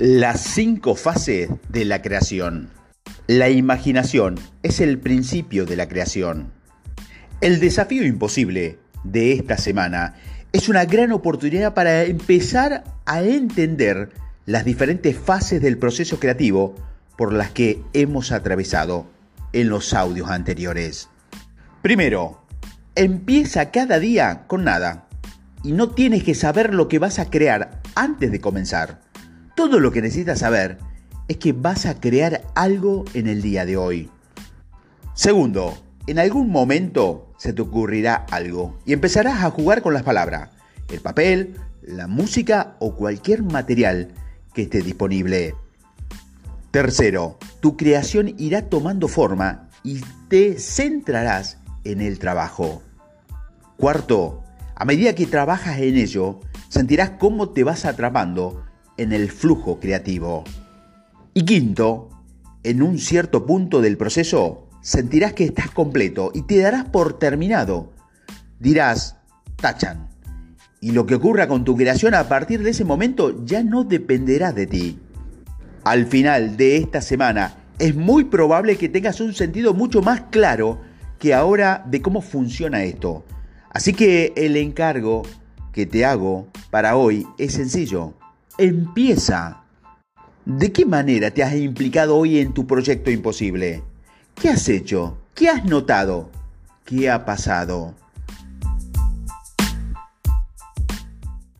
Las cinco fases de la creación. La imaginación es el principio de la creación. El desafío imposible de esta semana es una gran oportunidad para empezar a entender las diferentes fases del proceso creativo por las que hemos atravesado en los audios anteriores. Primero, empieza cada día con nada y no tienes que saber lo que vas a crear antes de comenzar. Todo lo que necesitas saber es que vas a crear algo en el día de hoy. Segundo, en algún momento se te ocurrirá algo y empezarás a jugar con las palabras, el papel, la música o cualquier material que esté disponible. Tercero, tu creación irá tomando forma y te centrarás en el trabajo. Cuarto, a medida que trabajas en ello, sentirás cómo te vas atrapando en el flujo creativo. Y quinto, en un cierto punto del proceso, sentirás que estás completo y te darás por terminado. Dirás, tachan. Y lo que ocurra con tu creación a partir de ese momento ya no dependerá de ti. Al final de esta semana, es muy probable que tengas un sentido mucho más claro que ahora de cómo funciona esto. Así que el encargo que te hago para hoy es sencillo empieza. ¿De qué manera te has implicado hoy en tu proyecto imposible? ¿Qué has hecho? ¿Qué has notado? ¿Qué ha pasado?